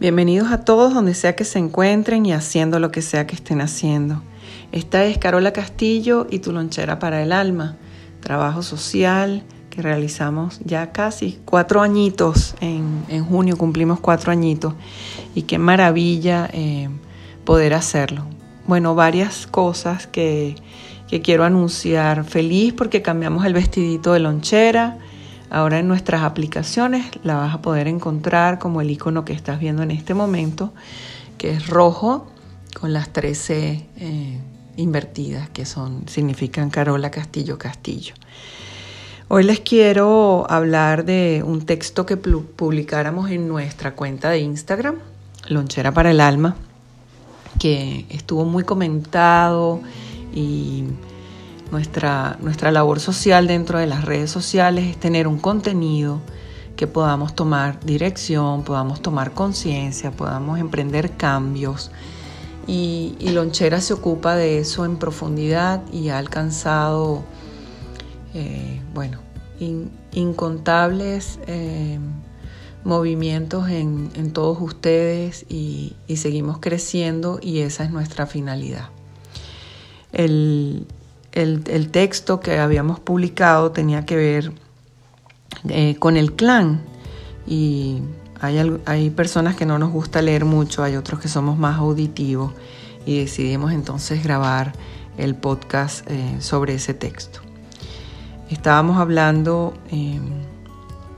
Bienvenidos a todos donde sea que se encuentren y haciendo lo que sea que estén haciendo. Esta es Carola Castillo y tu lonchera para el alma, trabajo social que realizamos ya casi cuatro añitos, en, junio cumplimos cuatro añitos y qué maravilla eh, poder hacerlo. Bueno, varias cosas que, que quiero anunciar. Feliz porque cambiamos el vestidito de lonchera Ahora en nuestras aplicaciones la vas a poder encontrar como el icono que estás viendo en este momento, que es rojo con las 13 eh, invertidas, que son, significan Carola Castillo Castillo. Hoy les quiero hablar de un texto que publicáramos en nuestra cuenta de Instagram, Lonchera para el Alma, que estuvo muy comentado y nuestra, nuestra labor social dentro de las redes sociales es tener un contenido que podamos tomar dirección, podamos tomar conciencia, podamos emprender cambios. Y, Lonchera se ocupa de eso en profundidad y ha alcanzado, eh, bueno, incontables eh, movimientos en, todos ustedes y, y, seguimos creciendo y esa es nuestra finalidad. El, el, texto que habíamos publicado tenía que ver eh, con el clan y hay, hay, personas que no nos gusta leer mucho, hay otros que somos más auditivos y decidimos entonces grabar el podcast eh, sobre ese texto. Estábamos hablando em,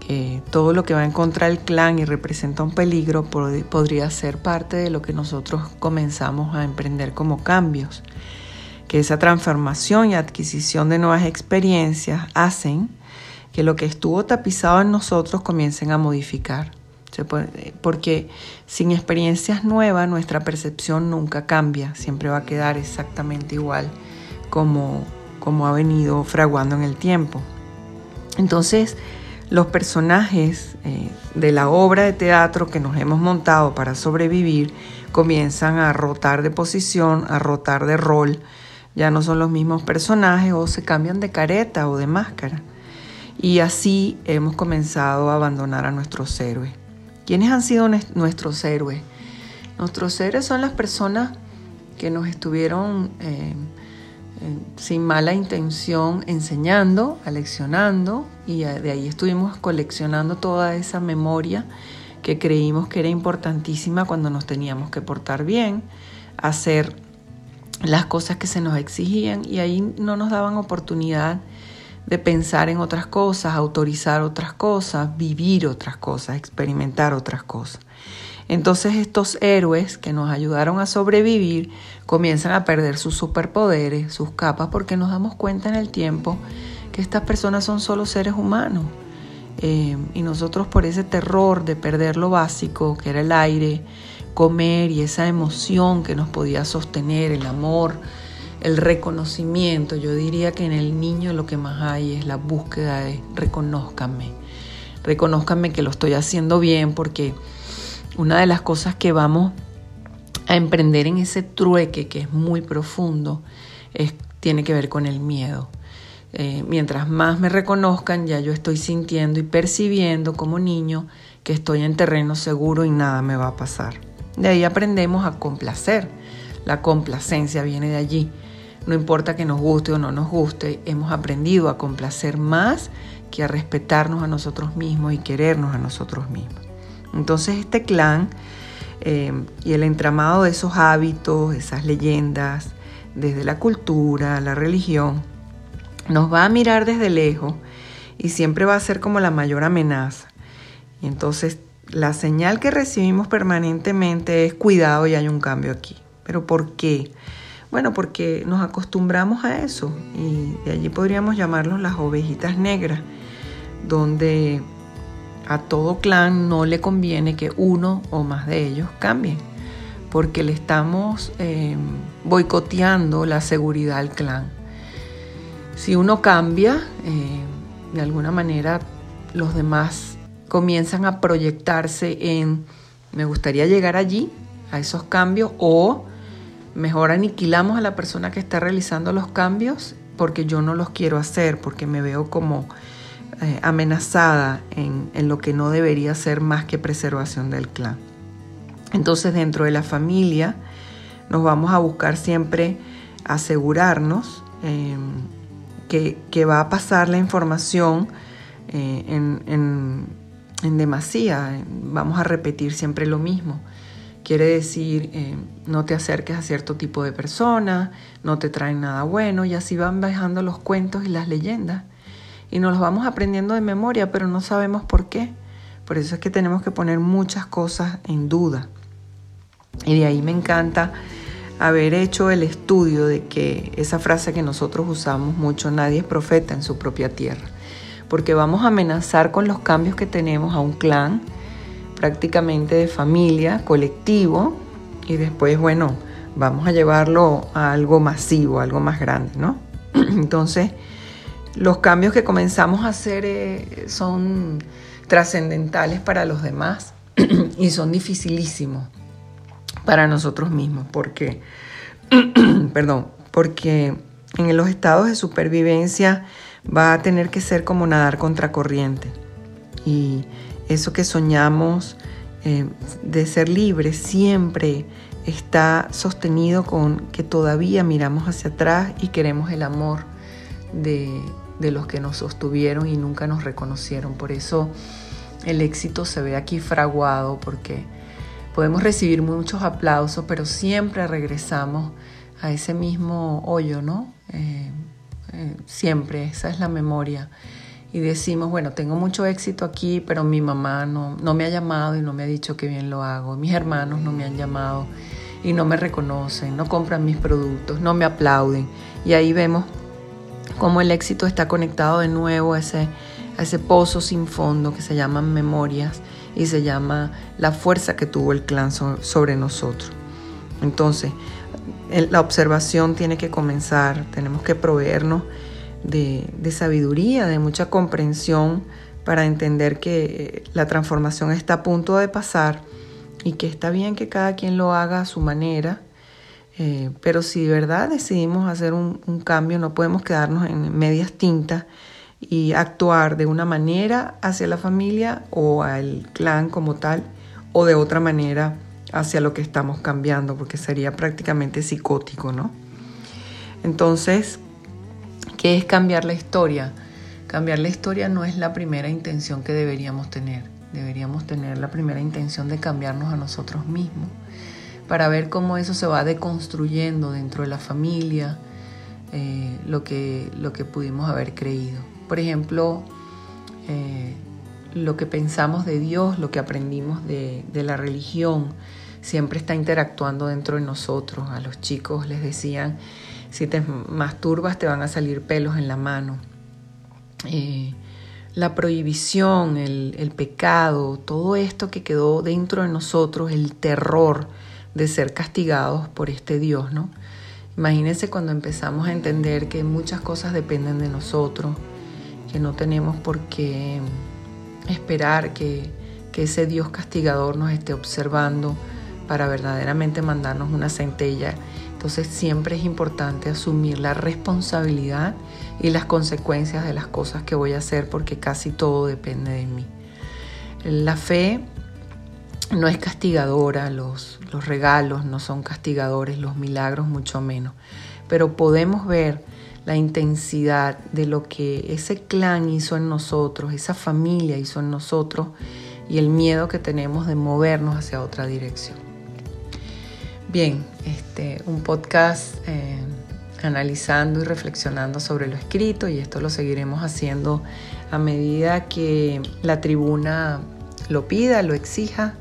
que todo lo que va en contra del clan y representa un peligro podría ser parte de lo que nosotros comenzamos a emprender como cambios que esa transformación y adquisición de nuevas experiencias hacen que lo que estuvo tapizado en nosotros comiencen a modificar. Porque sin experiencias nuevas nuestra percepción nunca cambia, siempre va a quedar exactamente igual como, como ha venido fraguando en el tiempo. Entonces, los personajes eh, de la obra de teatro que nos hemos montado para sobrevivir comienzan a rotar de posición, a rotar de rol, ya no son los mismos personajes o se cambian de careta o de máscara. Y así hemos comenzado a abandonar a nuestros héroes. ¿Quiénes han sido nuestros héroes? Nuestros héroes son las personas que nos estuvieron eh, sin mala intención enseñando, aleccionando, y de ahí estuvimos coleccionando toda esa memoria que creímos que era importantísima cuando nos teníamos que portar bien, hacer las cosas que se nos exigían y ahí no nos daban oportunidad de pensar en otras cosas, autorizar otras cosas, vivir otras cosas, experimentar otras cosas. Entonces estos héroes que nos ayudaron a sobrevivir comienzan a perder sus superpoderes, sus capas, porque nos damos cuenta en el tiempo que estas personas son solo seres humanos. Eh, y nosotros por ese terror de perder lo básico, que era el aire, comer y esa emoción que nos podía sostener, el amor, el reconocimiento. Yo diría que en el niño lo que más hay es la búsqueda de reconózcanme, reconózcanme que lo estoy haciendo bien porque una de las cosas que vamos a emprender en ese trueque que es muy profundo tiene que ver con el miedo. Eh, mientras más me reconozcan, ya yo estoy sintiendo y percibiendo como niño que estoy en terreno seguro y nada me va a pasar. De ahí aprendemos a complacer. La complacencia viene de allí. No importa que nos guste o no nos guste, hemos aprendido a complacer más que a respetarnos a nosotros mismos y querernos a nosotros mismos. Entonces este clan eh, y el entramado de esos hábitos, esas leyendas, desde la cultura, la religión, nos va a mirar desde lejos y siempre va a ser como la mayor amenaza. Y entonces la señal que recibimos permanentemente es cuidado y hay un cambio aquí. ¿Pero por qué? Bueno, porque nos acostumbramos a eso y de allí podríamos llamarlos las ovejitas negras, donde a todo clan no le conviene que uno o más de ellos cambien, porque le estamos eh, boicoteando la seguridad al clan. Si uno cambia, eh, de alguna manera los demás comienzan a proyectarse en, me gustaría llegar allí, a esos cambios, o mejor aniquilamos a la persona que está realizando los cambios porque yo no los quiero hacer, porque me veo como eh, amenazada en, en lo que no debería ser más que preservación del clan. Entonces dentro de la familia nos vamos a buscar siempre asegurarnos em, que, va a pasar la información eh, en, demasía. Vamos a repetir siempre lo mismo. Quiere decir, em, no te acerques a cierto tipo de persona, no te traen nada bueno, y así van bajando los cuentos y las leyendas. Y nos los vamos aprendiendo de memoria, pero no sabemos por qué. Por eso es que tenemos que poner muchas cosas en duda. Y de ahí me encanta haber hecho el estudio de que esa frase que nosotros usamos mucho, nadie es profeta en su propia tierra, porque vamos a amenazar con los cambios que tenemos a un clan, prácticamente de familia, colectivo, y después, bueno, vamos a llevarlo a algo masivo, algo más grande, ¿no? Entonces, los cambios que comenzamos a hacer eh, son trascendentales para los demás y son dificilísimos para nosotros mismos, porque, perdón, porque en los estados de supervivencia va a tener que ser como nadar contracorriente. Y eso que soñamos eh, de ser libres siempre está sostenido con que todavía miramos hacia atrás y queremos el amor de, de los que nos sostuvieron y nunca nos reconocieron. Por eso el éxito se ve aquí fraguado porque Podemos recibir muchos aplausos, pero siempre regresamos a ese mismo hoyo, ¿no? Eh, eh, siempre, esa es la memoria. Y decimos, bueno, tengo mucho éxito aquí, pero mi mamá no, no me ha llamado y no me ha dicho que bien lo hago. Mis hermanos no me han llamado y no me reconocen, no compran mis productos, no me aplauden. Y ahí vemos cómo el éxito está conectado de nuevo a ese, ese pozo sin fondo que se llaman memorias y se llama la fuerza que tuvo el clan sobre nosotros. Entonces, la observación tiene que comenzar, tenemos que proveernos de, sabiduría, de mucha comprensión para entender que eh, la transformación está a punto de pasar y que está bien que cada quien lo haga a su manera, eh, pero si de verdad decidimos hacer un, un, cambio, no podemos quedarnos en medias tintas y actuar de una manera hacia la familia o al clan como tal o de otra manera hacia lo que estamos cambiando, porque sería prácticamente psicótico, ¿no? Entonces, ¿qué es cambiar la historia? Cambiar la historia no es la primera intención que deberíamos tener. Deberíamos tener la primera intención de cambiarnos a nosotros mismos para ver cómo eso se va deconstruyendo dentro de la familia, eh, lo, que, lo que pudimos haber creído. Por ejemplo, eh, lo que pensamos de Dios, lo que aprendimos de, la religión, siempre está interactuando dentro de nosotros. A los chicos les decían, si te masturbas te van a salir pelos en la mano. Eh, la prohibición, el, pecado, todo esto que quedó dentro de nosotros, el terror de ser castigados por este Dios, ¿no? Imagínense cuando empezamos a entender que muchas cosas dependen de nosotros, que no tenemos por qué esperar que, ese Dios castigador nos esté observando para verdaderamente mandarnos una centella. Entonces siempre es importante asumir la responsabilidad y las consecuencias de las cosas que voy a hacer porque casi todo depende de mí. La fe no es castigadora, los, los regalos no son castigadores, los milagros mucho menos, pero podemos ver la intensidad de lo que ese clan hizo en nosotros, esa familia hizo en nosotros y el miedo que tenemos de movernos hacia otra dirección. Bien, este, un podcast eh, analizando y reflexionando sobre lo escrito y esto lo seguiremos haciendo a medida que la tribuna lo pida, lo exija,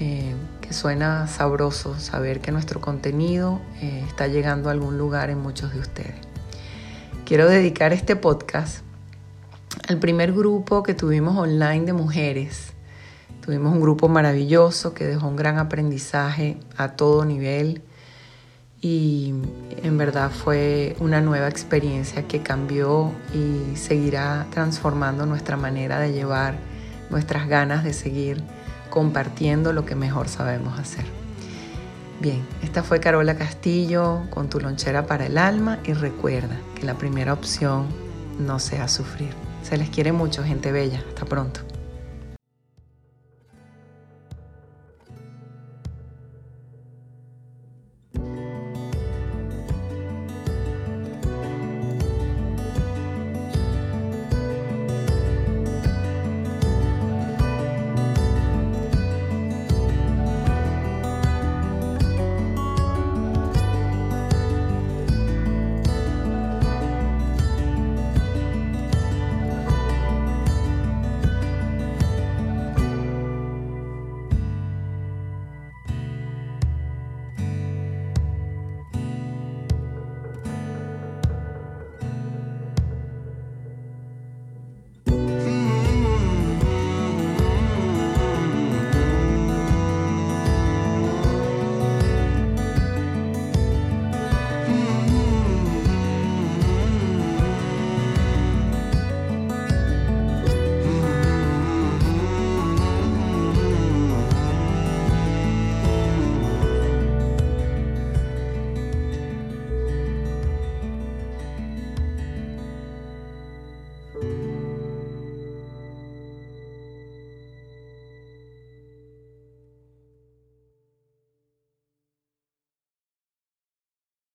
eh, que suena sabroso saber que nuestro contenido eh, está llegando a algún lugar en muchos de ustedes quiero dedicar este podcast al primer grupo que tuvimos online de mujeres. Tuvimos un grupo maravilloso que dejó un gran aprendizaje a todo nivel y en verdad fue una nueva experiencia que cambió y seguirá transformando nuestra manera de llevar nuestras ganas de seguir compartiendo lo que mejor sabemos hacer. Bien, esta fue Carola Castillo con tu lonchera para el alma y recuerda que la primera opción no sea sufrir. Se les quiere mucho, gente bella. Hasta pronto.